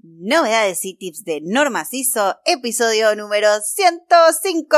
Novedades y tips de Norma ISO, episodio número 105.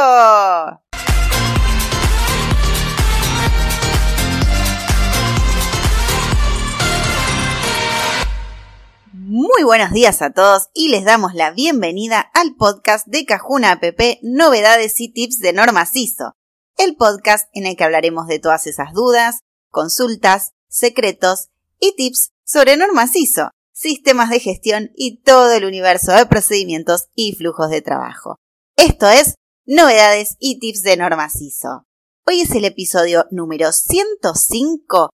Muy buenos días a todos y les damos la bienvenida al podcast de Cajuna App Novedades y Tips de Norma ISO, el podcast en el que hablaremos de todas esas dudas, consultas, secretos y tips sobre normas ISO, sistemas de gestión y todo el universo de procedimientos y flujos de trabajo. Esto es Novedades y Tips de Normas ISO. Hoy es el episodio número 105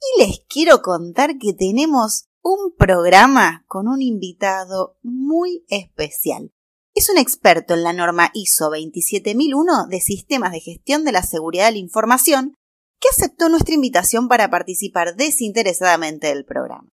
y les quiero contar que tenemos un programa con un invitado muy especial. Es un experto en la norma ISO 27001 de sistemas de gestión de la seguridad de la información que aceptó nuestra invitación para participar desinteresadamente del programa.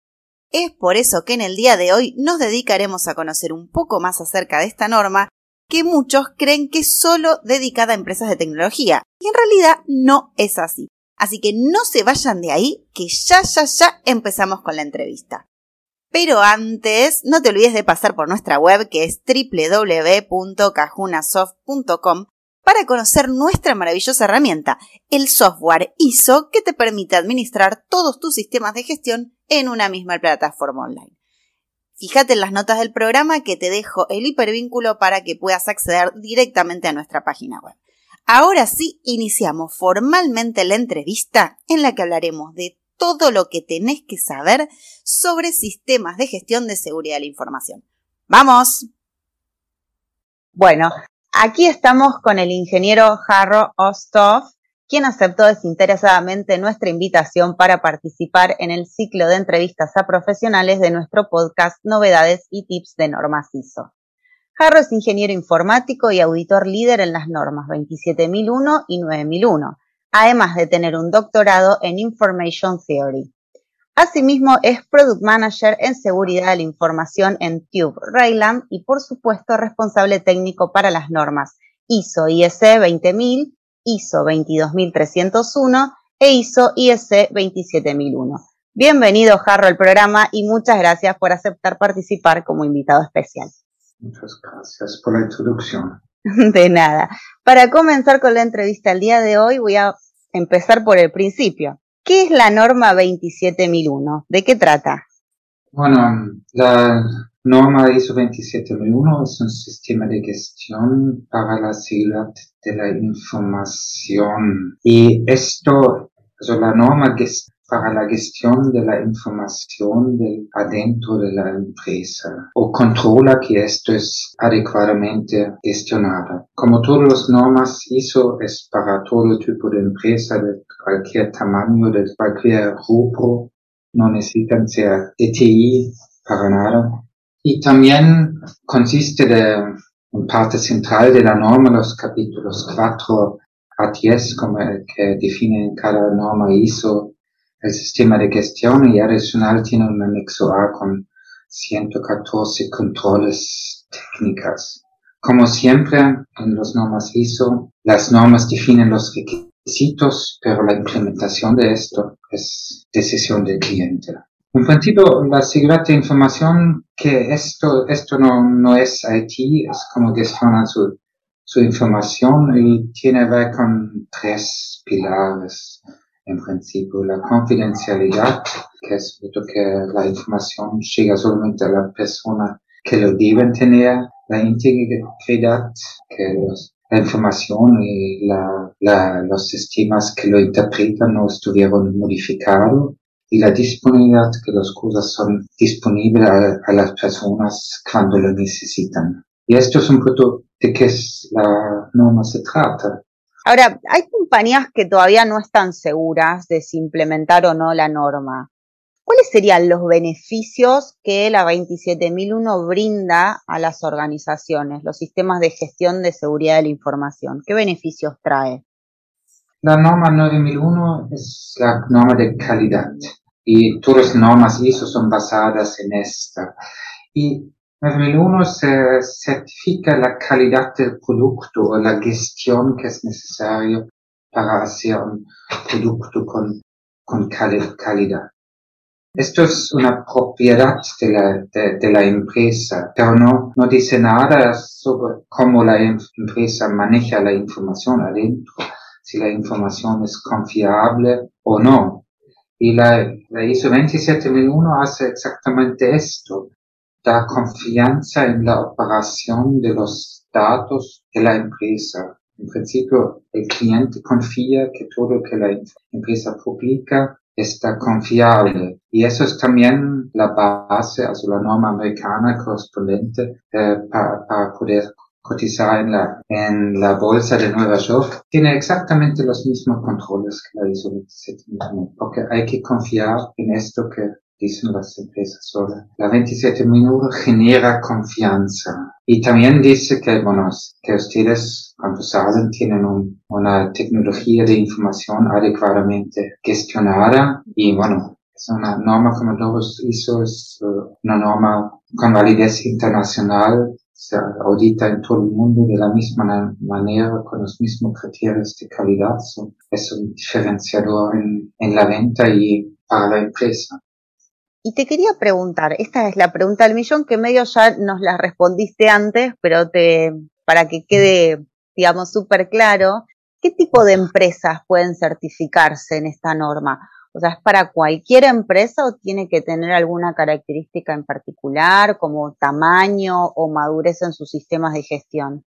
Es por eso que en el día de hoy nos dedicaremos a conocer un poco más acerca de esta norma que muchos creen que es solo dedicada a empresas de tecnología, y en realidad no es así. Así que no se vayan de ahí, que ya, ya, ya empezamos con la entrevista. Pero antes, no te olvides de pasar por nuestra web que es www.cajunasoft.com para conocer nuestra maravillosa herramienta, el software ISO que te permite administrar todos tus sistemas de gestión en una misma plataforma online. Fíjate en las notas del programa que te dejo el hipervínculo para que puedas acceder directamente a nuestra página web. Ahora sí, iniciamos formalmente la entrevista en la que hablaremos de todo lo que tenés que saber sobre sistemas de gestión de seguridad de la información. ¡Vamos! Bueno, Aquí estamos con el ingeniero Harro Ostov, quien aceptó desinteresadamente nuestra invitación para participar en el ciclo de entrevistas a profesionales de nuestro podcast Novedades y Tips de Normas ISO. Harro es ingeniero informático y auditor líder en las normas 27001 y 9001, además de tener un doctorado en Information Theory. Asimismo, es Product Manager en Seguridad de la Información en Tube Rayland y, por supuesto, responsable técnico para las normas ISO IEC 20000, ISO 22301 e ISO IEC 27001. Bienvenido, Jarro, al programa y muchas gracias por aceptar participar como invitado especial. Muchas gracias por la introducción. De nada. Para comenzar con la entrevista el día de hoy, voy a empezar por el principio. ¿Qué es la norma 27001? ¿De qué trata? Bueno, la norma ISO 27001 es un sistema de gestión para la seguridad de la información. Y esto, la norma para la gestión de la información del, adentro de la empresa o controla que esto es adecuadamente gestionado. Como todas las normas ISO es para todo tipo de empresa de cualquier tamaño, de cualquier grupo, no necesitan ser DTI para nada. Y también consiste de una parte central de la norma, los capítulos 4 a 10, como que definen cada norma ISO el sistema de gestión y adicional tiene un anexo A con 114 controles técnicas. Como siempre, en los normas ISO, las normas definen los requisitos, pero la implementación de esto es decisión del cliente. En principio, la seguridad de información, que esto, esto no, no es IT, es como gestionar su, su información y tiene que ver con tres pilares en principio la confidencialidad, que es que la información llega solamente a la persona que lo deben tener, la integridad, que la información y la, los sistemas que lo interpretan no estuvieron modificados y la disponibilidad, que las cosas son disponibles a, las personas cuando lo necesitan. Y esto es un poco de qué es la norma se trata. Ahora, hay compañías que todavía no están seguras de si implementar o no la norma. ¿Cuáles serían los beneficios que la 27001 brinda a las organizaciones, los sistemas de gestión de seguridad de la información? ¿Qué beneficios trae? La norma 9001 es la norma de calidad y todas las normas ISO son basadas en esta. Y 9001 se certifica la calidad del producto o la gestión que es necesario para hacer un producto con, con calidad. Esto es una propiedad de la, de, la empresa, pero no, no dice nada sobre cómo la em, empresa maneja la información adentro, si la información es confiable o no. Y la, la ISO 27001 hace exactamente esto, da confianza en la operación de los datos de la empresa. En principio, el cliente confía que todo lo que la empresa publica está confiable. Y eso es también la base, also la norma americana correspondiente eh, para, para, poder cotizar en la, en la bolsa de Nueva York. Tiene exactamente los mismos controles que la ISO 27001, porque hay que confiar en esto que dicen las empresas solas. La 27001 genera confianza. Y también dice que, bueno, que ustedes, cuando saben, tienen una tecnología de información adecuadamente gestionada y, bueno, es una norma como todos hizo, es uh, una norma con validez internacional, se audita en todo el mundo de la misma manera, con los mismos criterios de calidad. es un diferenciador en, en la venta y para la empresa. Y te quería preguntar, esta es la pregunta del millón que medio ya nos la respondiste antes, pero te, para que quede, digamos, súper claro, ¿qué tipo de empresas pueden certificarse en esta norma? O sea, ¿es para cualquier empresa o tiene que tener alguna característica en particular, como tamaño o madurez en sus sistemas de gestión?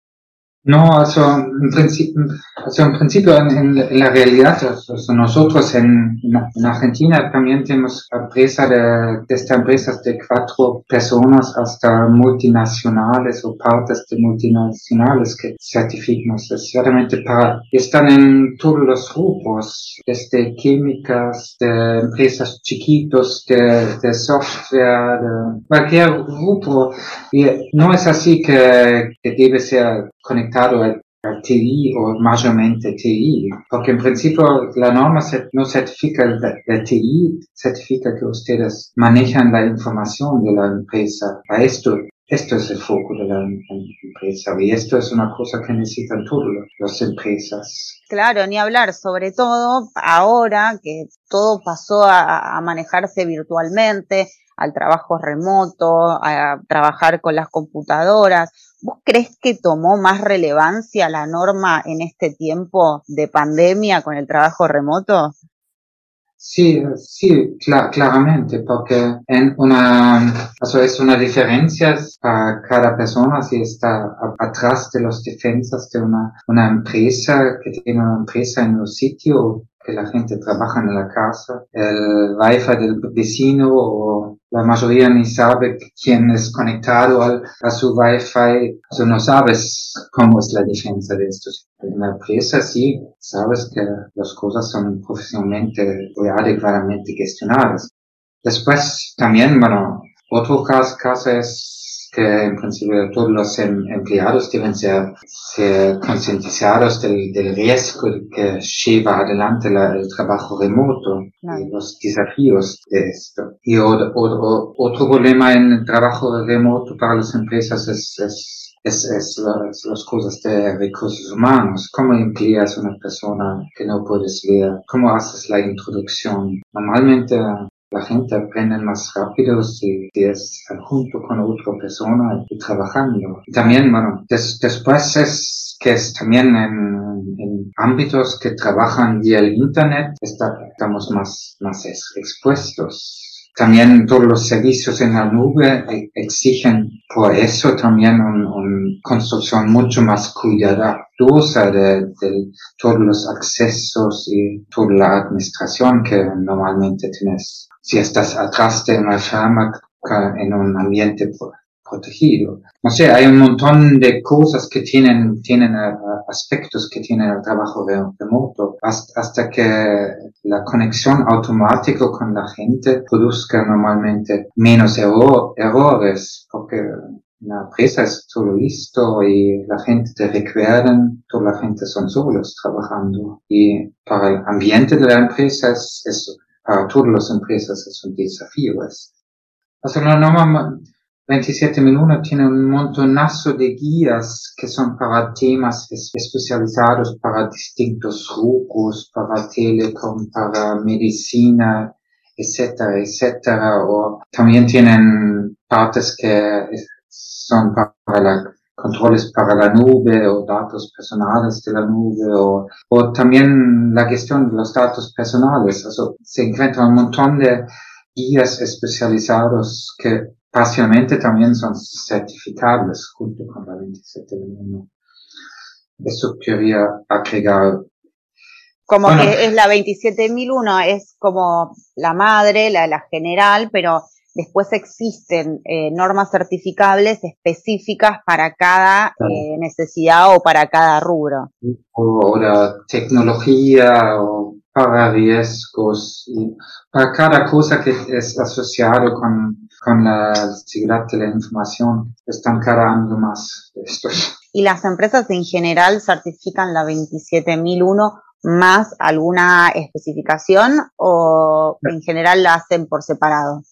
No, also en principio, also en, principio en, la realidad, nosotros en, en, Argentina también tenemos empresas de, desde empresas de cuatro personas hasta multinacionales o partes de multinacionales que certifican, ciertamente para, están en todos los grupos, desde químicas, de empresas chiquitos, de, de software, de cualquier grupo. Y no es así que debe ser conectado al, TI o mayormente TI, porque en principio la norma no certifica el, TI, certifica que ustedes manejan la información de la empresa. A esto, esto es el foco de la empresa y esto es una cosa que necesitan todas las empresas. Claro, ni hablar, sobre todo ahora que todo pasó a, a manejarse virtualmente, al trabajo remoto, a trabajar con las computadoras. ¿Vos crees que tomó más relevancia la norma en este tiempo de pandemia con el trabajo remoto? Sí, sí, claramente, porque en una, eso es una diferencia para cada persona si está atrás de los defensas de una, una empresa que tiene una empresa en un sitio que la gente trabaja en la casa, el wifi del vecino o la mayoría ni sabe quién es conectado al, a su wifi, o no sabes cómo es la defensa de estos. En la empresa sí, sabes que las cosas son profesionalmente y adecuadamente gestionadas. Después también, bueno, otro caso, caso es que en principio todos los em, empleados deben ser, concientizados del, riesgo que lleva adelante el trabajo remoto y los desafíos de esto. Y otro, problema en el trabajo remoto para las empresas es, es es, las, cosas de recursos humanos. ¿Cómo empleas una persona que no puedes ver? ¿Cómo haces la introducción? Normalmente la gente aprende más rápido si, es junto con otra persona y trabajando. Y también, bueno, después es que es también en, ámbitos que trabajan vía el Internet, estamos más, más expuestos. También todos los servicios en la nube e, exigen por eso también una construcción mucho más cuidadosa de, de, todos los accesos y toda la administración que normalmente tienes. Si estás atrás de una fábrica en un ambiente protegido. No sé, hay un montón de cosas que tienen, tienen eh, aspectos que tienen el trabajo remoto, hasta, hasta que la conexión automática con la gente produzca normalmente menos errores, porque la empresa es todo listo y la gente te recuerdan, toda la gente son solos trabajando. Y para el ambiente de la empresa es, es para todas las empresas es un desafío. Es, o sea, no, 27 Minutos tiene un montonazo de guías que son para temas especializados para distintos grupos, para telecom, para medicina, etcétera, etcétera. O también tienen partes que son para la, controles para la nube o datos personales de la nube o, o también la gestión de los datos personales. Also, se encuentra un montón de guías especializados que parcialmente también son certificables junto con la 27001. Eso quería agregar. Como que es la 27001, es como la madre, la, la general, pero Después existen eh, normas certificables específicas para cada eh, necesidad o para cada rubro. O la tecnología o para riesgos, y para cada cosa que es asociado con, con la seguridad de la información. Están cada año más estos. ¿Y las empresas en general certifican la 27001 más alguna especificación o en general la hacen por separado?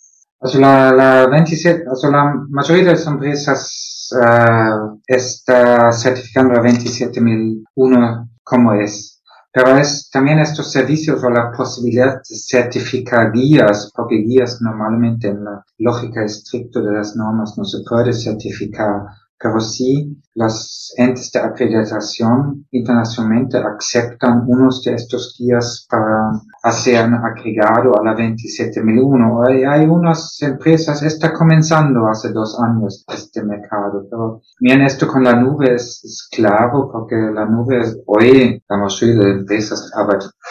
Also la, la 27, also la mayoría de las empresas uh, está certificando la 27001 como es. Pero es también estos servicios o la posibilidad de certificar guías, porque guías normalmente en la lógica estricta de las normas no se puede certificar pero sí los entes de acreditación internacionalmente aceptan unos de estos guías para hacer un agregado a la 27001. Hay, unas empresas, está comenzando hace dos años este mercado, pero bien esto con la nube es, es claro porque la nube hoy la mayoría de empresas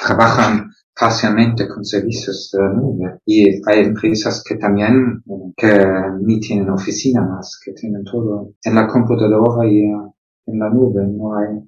trabajan parcialmente con servicios de la nube. Y hay empresas que también, que ni tienen oficina más, que tienen todo en la computadora y en la nube, no hay.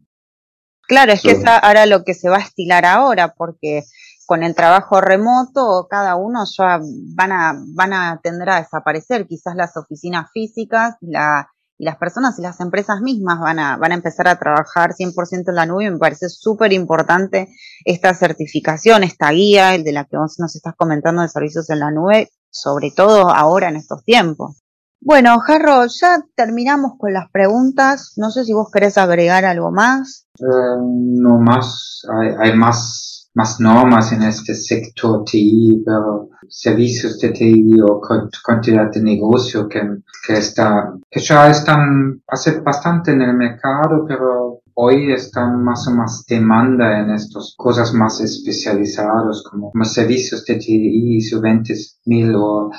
Claro, es que es ahora lo que se va a estilar ahora, porque con el trabajo remoto cada uno ya van a, van a tender a desaparecer, quizás las oficinas físicas, la, y las personas y las empresas mismas van a, van a empezar a trabajar 100% en la nube me parece súper importante esta certificación, esta guía, el de la que vos nos estás comentando de servicios en la nube, sobre todo ahora en estos tiempos. Bueno, Jarro, ya terminamos con las preguntas. No sé si vos querés agregar algo más. Eh, no más, hay, hay más más normas en este sector TI, pero servicios de TI o cantidad de negocio que, que está, que ya están hace bastante en el mercado, pero hoy están más o más demanda en estas cosas más especializadas como, como servicios de TI, ISO 20000 o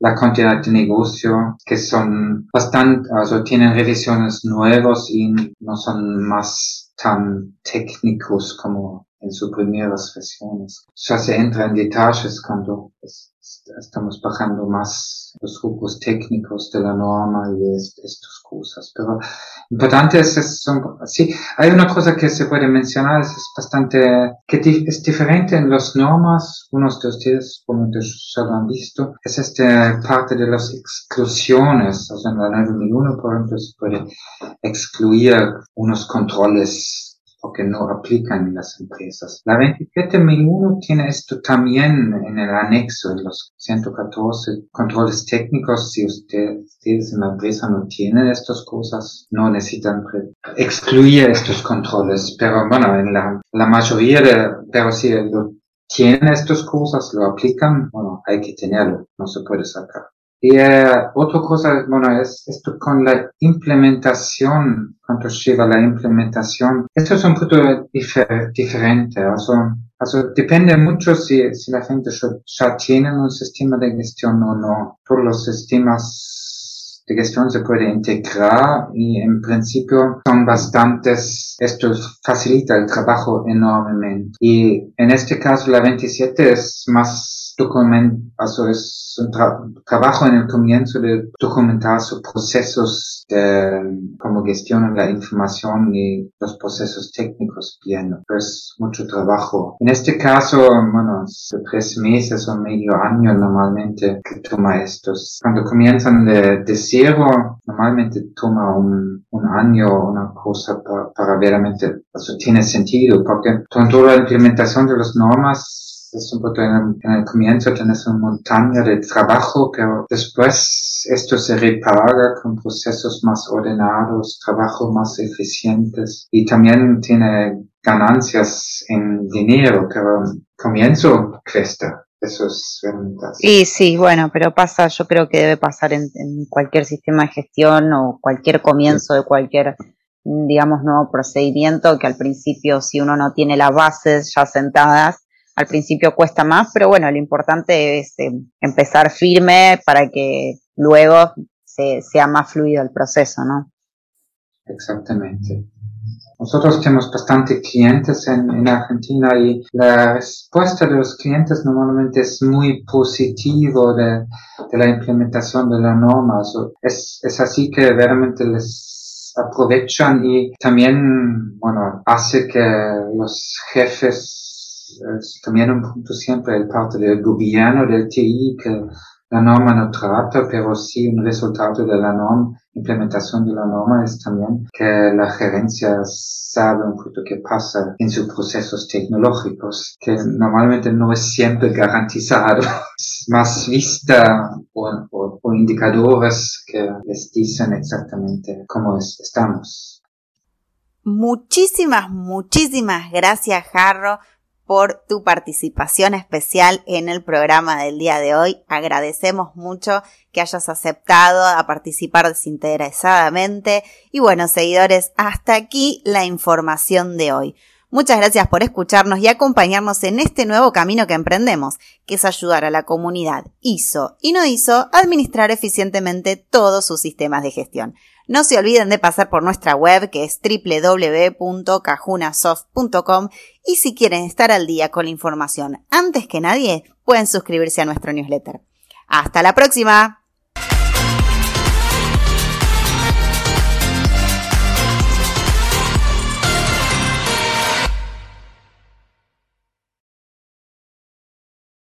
la cantidad de negocio que son bastante, also tienen revisiones nuevas y no son más tan técnicos como en primeras versiones. Ya se entra en detalles cuando estamos bajando más los grupos técnicos de la norma y estas cosas. Pero importante es, es sí, hay una cosa que se puede mencionar, es, bastante, que es diferente en las normas, unos de ustedes probablemente ya lo han visto, es esta parte de las exclusiones, o sea, en la 9001, por ejemplo, se puede excluir unos controles porque no aplican en las empresas. La 27001 tiene esto también en el anexo, en los 114 controles técnicos. Si ustedes en la empresa no tienen estas cosas, no necesitan excluir estos controles. Pero bueno, en la, la mayoría de, pero si lo tienen estas cosas, lo aplican, bueno, hay que tenerlo, no se puede sacar. Y eh, otra cosa, bueno, es esto con la implementación, cuando lleva la implementación. Esto es un punto diferente, o depende mucho si, si la gente ya, tiene un sistema de gestión o no. Todos los sistemas de gestión se puede integrar y en principio son bastantes, esto facilita el trabajo enormemente. Y en este caso la 27 es más document, also es un trabajo en el comienzo de documentar sus procesos de cómo gestionan la información y los procesos técnicos bien. Es mucho trabajo. En este caso, bueno, tres meses o medio año normalmente que toma estos. Cuando comienzan de, de cero, normalmente toma un, un año una cosa para, para veramente, eso tiene sentido, porque con toda la implementación de las normas es un poco en, el comienzo tienes una montaña de trabajo, pero después esto se repara con procesos más ordenados, trabajo más eficientes y también tiene ganancias en dinero, pero comienzo cuesta. Eso es verdad. Y sí, bueno, pero pasa, yo creo que debe pasar en, en cualquier sistema de gestión o cualquier comienzo de cualquier, digamos, nuevo procedimiento, que al principio, si uno no tiene las bases ya sentadas, al principio cuesta más, pero bueno, lo importante es eh, empezar firme para que luego se, sea más fluido el proceso, ¿no? Exactamente. Nosotros tenemos bastante clientes en, en, Argentina y la respuesta de los clientes normalmente es muy positivo de, de la implementación de la norma. es, es así que realmente les aprovechan y también, bueno, hace que los jefes, es también un punto siempre el parte del gobierno, del TI, que la norma no trata, pero sí un resultado de la norma, implementación de la norma es también que la gerencia sabe un poco qué pasa en sus procesos tecnológicos, que normalmente no es siempre garantizado. Es más vista por, indicadores que les dicen exactamente cómo estamos. Muchísimas, muchísimas gracias, Jarro por tu participación especial en el programa del día de hoy. Agradecemos mucho que hayas aceptado a participar desinteresadamente. Y bueno, seguidores, hasta aquí la información de hoy. Muchas gracias por escucharnos y acompañarnos en este nuevo camino que emprendemos, que es ayudar a la comunidad ISO y no ISO a administrar eficientemente todos sus sistemas de gestión. No se olviden de pasar por nuestra web que es www.cajunasoft.com y si quieren estar al día con la información antes que nadie, pueden suscribirse a nuestro newsletter. Hasta la próxima.